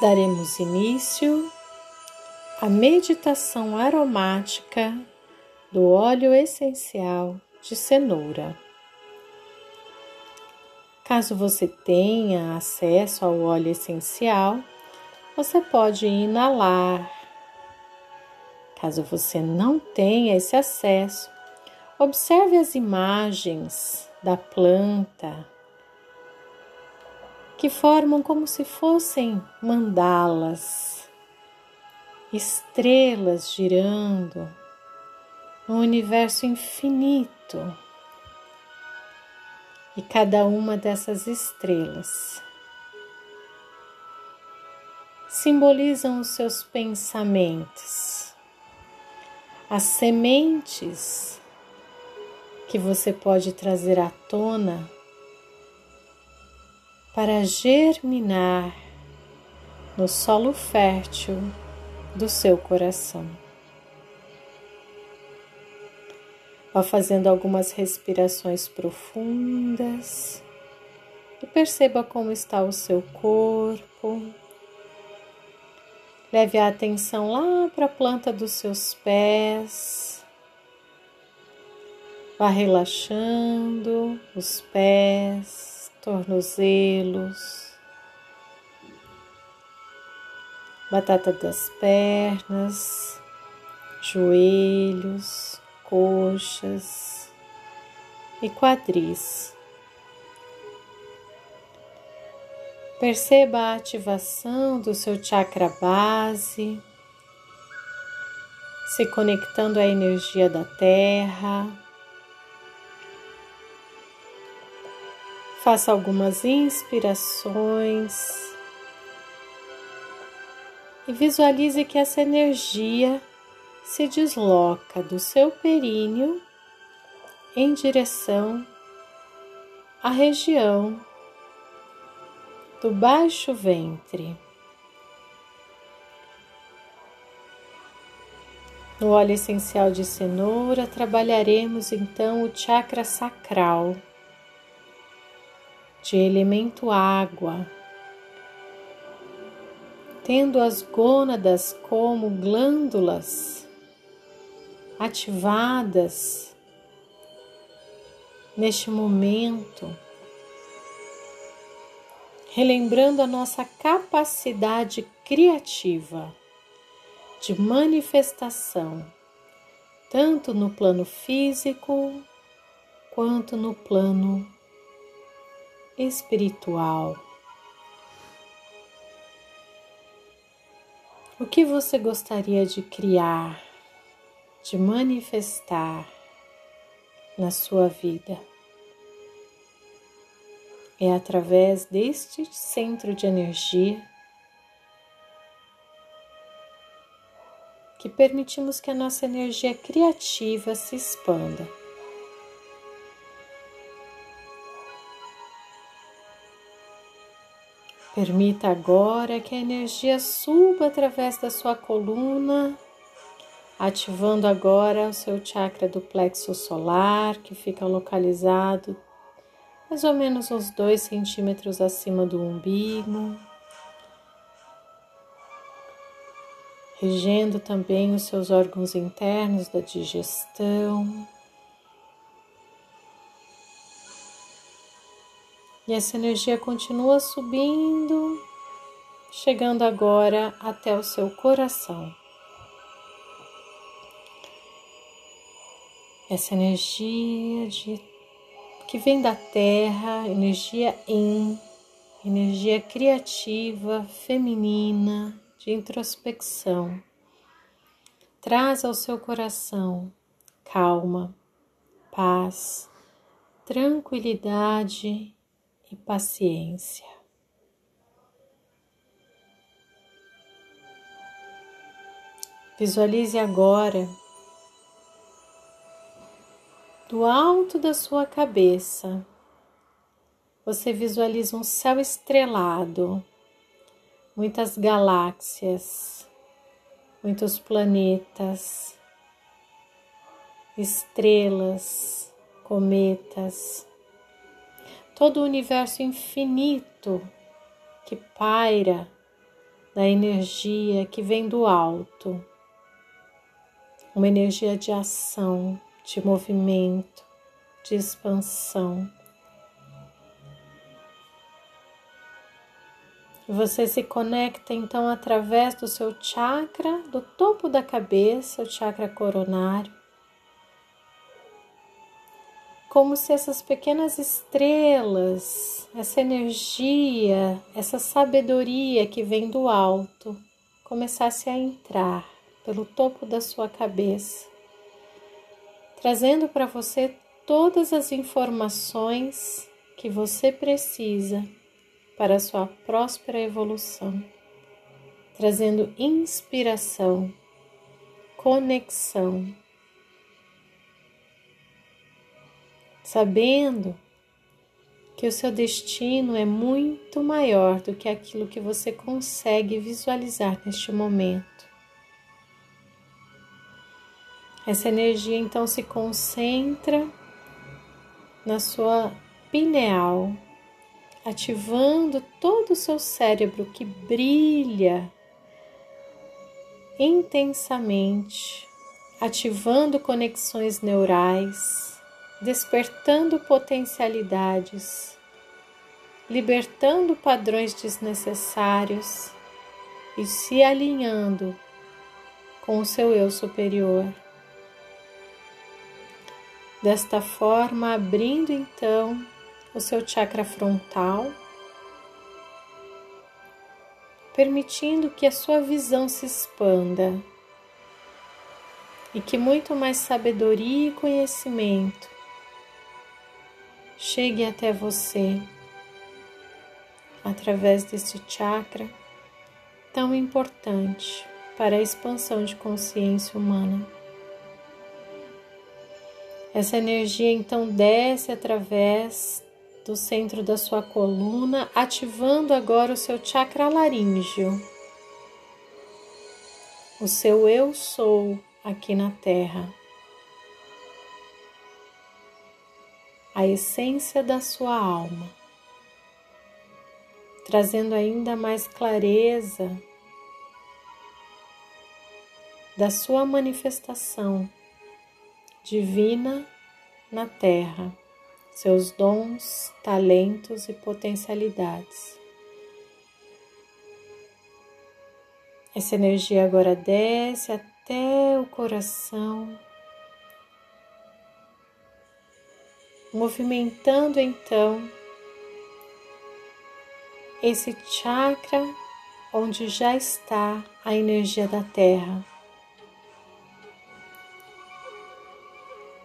daremos início à meditação aromática do óleo essencial de cenoura. Caso você tenha acesso ao óleo essencial, você pode inalar. Caso você não tenha esse acesso, observe as imagens da planta que formam como se fossem mandalas, estrelas girando no universo infinito. E cada uma dessas estrelas simbolizam os seus pensamentos, as sementes que você pode trazer à tona para germinar no solo fértil do seu coração. Vá fazendo algumas respirações profundas e perceba como está o seu corpo. Leve a atenção lá para a planta dos seus pés. Vá relaxando os pés tornozelos, batata das pernas, joelhos, coxas e quadris. Perceba a ativação do seu chakra base, se conectando à energia da terra Faça algumas inspirações e visualize que essa energia se desloca do seu períneo em direção à região do baixo ventre. No óleo essencial de cenoura, trabalharemos então o chakra sacral de elemento água, tendo as gônadas como glândulas ativadas neste momento, relembrando a nossa capacidade criativa de manifestação, tanto no plano físico quanto no plano espiritual. O que você gostaria de criar, de manifestar na sua vida? É através deste centro de energia que permitimos que a nossa energia criativa se expanda. Permita agora que a energia suba através da sua coluna, ativando agora o seu chakra do plexo solar, que fica localizado mais ou menos uns dois centímetros acima do umbigo. Regendo também os seus órgãos internos da digestão. E essa energia continua subindo, chegando agora até o seu coração. Essa energia de, que vem da terra, energia em, energia criativa, feminina, de introspecção, traz ao seu coração calma, paz, tranquilidade e paciência. Visualize agora do alto da sua cabeça. Você visualiza um céu estrelado, muitas galáxias, muitos planetas, estrelas, cometas todo o universo infinito que paira da energia que vem do alto, uma energia de ação, de movimento, de expansão. Você se conecta então através do seu chakra, do topo da cabeça, o chakra coronário, como se essas pequenas estrelas, essa energia, essa sabedoria que vem do alto, começasse a entrar pelo topo da sua cabeça, trazendo para você todas as informações que você precisa para a sua próspera evolução, trazendo inspiração, conexão sabendo que o seu destino é muito maior do que aquilo que você consegue visualizar neste momento. Essa energia então se concentra na sua pineal, ativando todo o seu cérebro que brilha intensamente, ativando conexões neurais despertando potencialidades, libertando padrões desnecessários e se alinhando com o seu eu superior. Desta forma, abrindo então o seu chakra frontal, permitindo que a sua visão se expanda e que muito mais sabedoria e conhecimento chegue até você através deste chakra tão importante para a expansão de consciência humana. Essa energia então desce através do centro da sua coluna, ativando agora o seu chakra laríngeo, o seu eu sou aqui na Terra. A essência da sua alma, trazendo ainda mais clareza da sua manifestação divina na Terra, seus dons, talentos e potencialidades. Essa energia agora desce até o coração movimentando então esse chakra onde já está a energia da terra.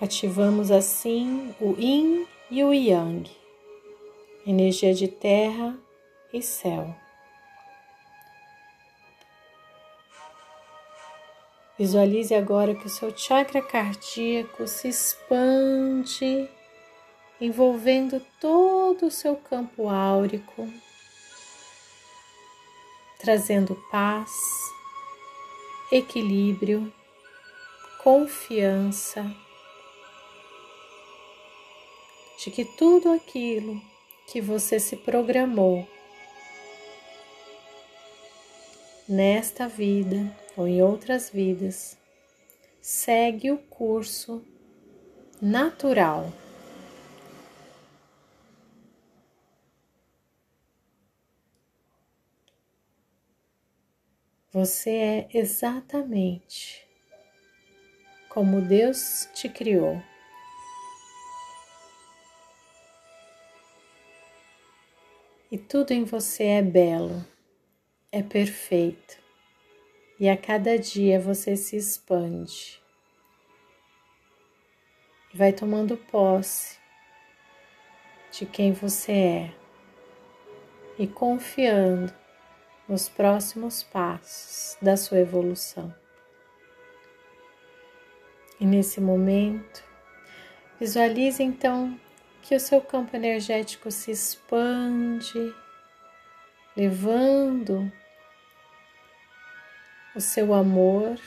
Ativamos assim o Yin e o Yang, energia de terra e céu. Visualize agora que o seu chakra cardíaco se expande envolvendo todo o seu campo áurico, trazendo paz, equilíbrio, confiança de que tudo aquilo que você se programou nesta vida ou em outras vidas segue o curso natural. Você é exatamente como Deus te criou. E tudo em você é belo, é perfeito, e a cada dia você se expande. E vai tomando posse de quem você é. E confiando nos próximos passos da sua evolução. E nesse momento, visualize então que o seu campo energético se expande, levando o seu amor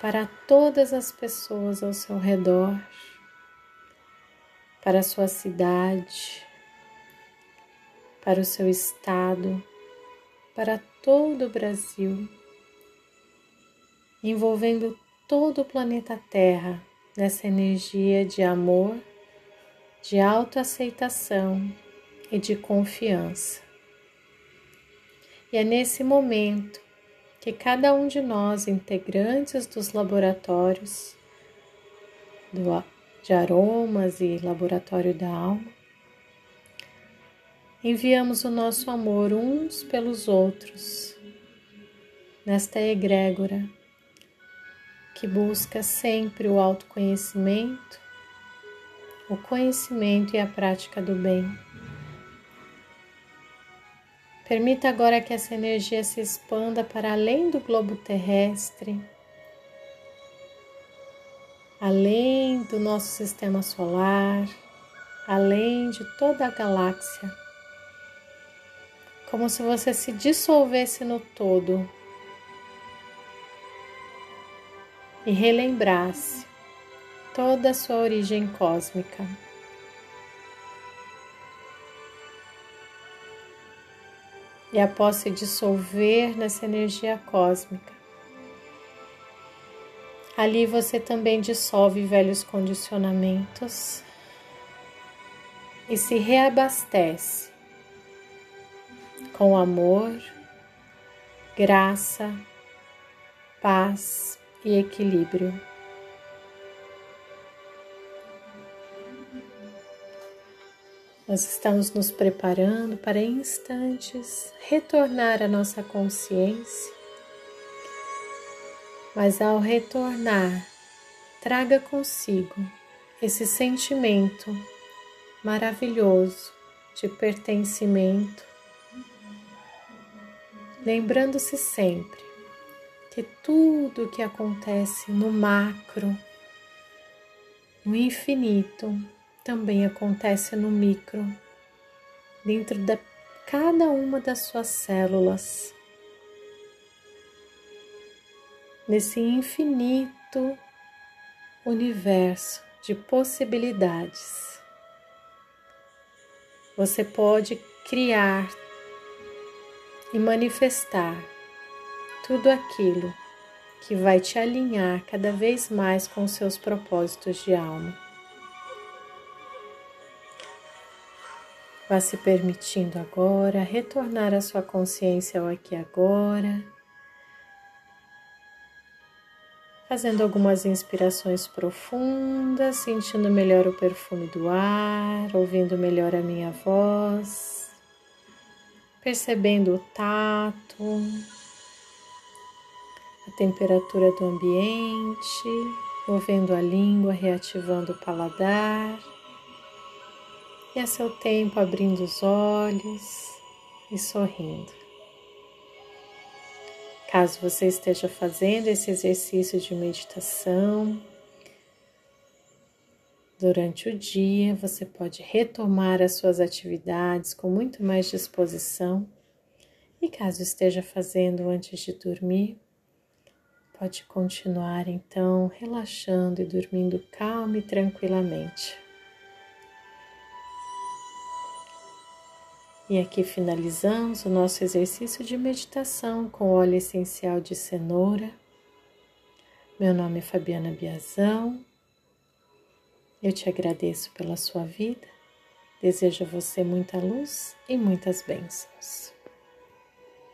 para todas as pessoas ao seu redor, para a sua cidade, para o seu estado, para todo o Brasil, envolvendo todo o planeta Terra nessa energia de amor, de autoaceitação e de confiança. E é nesse momento que cada um de nós, integrantes dos laboratórios do, de aromas e laboratório da alma, enviamos o nosso amor uns pelos outros nesta egrégora que busca sempre o autoconhecimento, o conhecimento e a prática do bem. Permita agora que essa energia se expanda para além do globo terrestre, além do nosso sistema solar, além de toda a galáxia, como se você se dissolvesse no todo e relembrasse toda a sua origem cósmica. e após se dissolver nessa energia cósmica. Ali você também dissolve velhos condicionamentos e se reabastece com amor, graça, paz e equilíbrio. Nós estamos nos preparando para instantes retornar à nossa consciência, mas ao retornar, traga consigo esse sentimento maravilhoso de pertencimento, lembrando-se sempre que tudo o que acontece no macro, no infinito, também acontece no micro, dentro de cada uma das suas células, nesse infinito universo de possibilidades. Você pode criar e manifestar tudo aquilo que vai te alinhar cada vez mais com seus propósitos de alma. Vá se permitindo agora retornar a sua consciência ao aqui agora, fazendo algumas inspirações profundas, sentindo melhor o perfume do ar, ouvindo melhor a minha voz, percebendo o tato, a temperatura do ambiente, movendo a língua, reativando o paladar e a seu tempo abrindo os olhos e sorrindo. Caso você esteja fazendo esse exercício de meditação, durante o dia você pode retomar as suas atividades com muito mais disposição. E caso esteja fazendo antes de dormir, pode continuar então relaxando e dormindo calma e tranquilamente. E aqui finalizamos o nosso exercício de meditação com óleo essencial de cenoura. Meu nome é Fabiana Biazão. Eu te agradeço pela sua vida. Desejo a você muita luz e muitas bênçãos.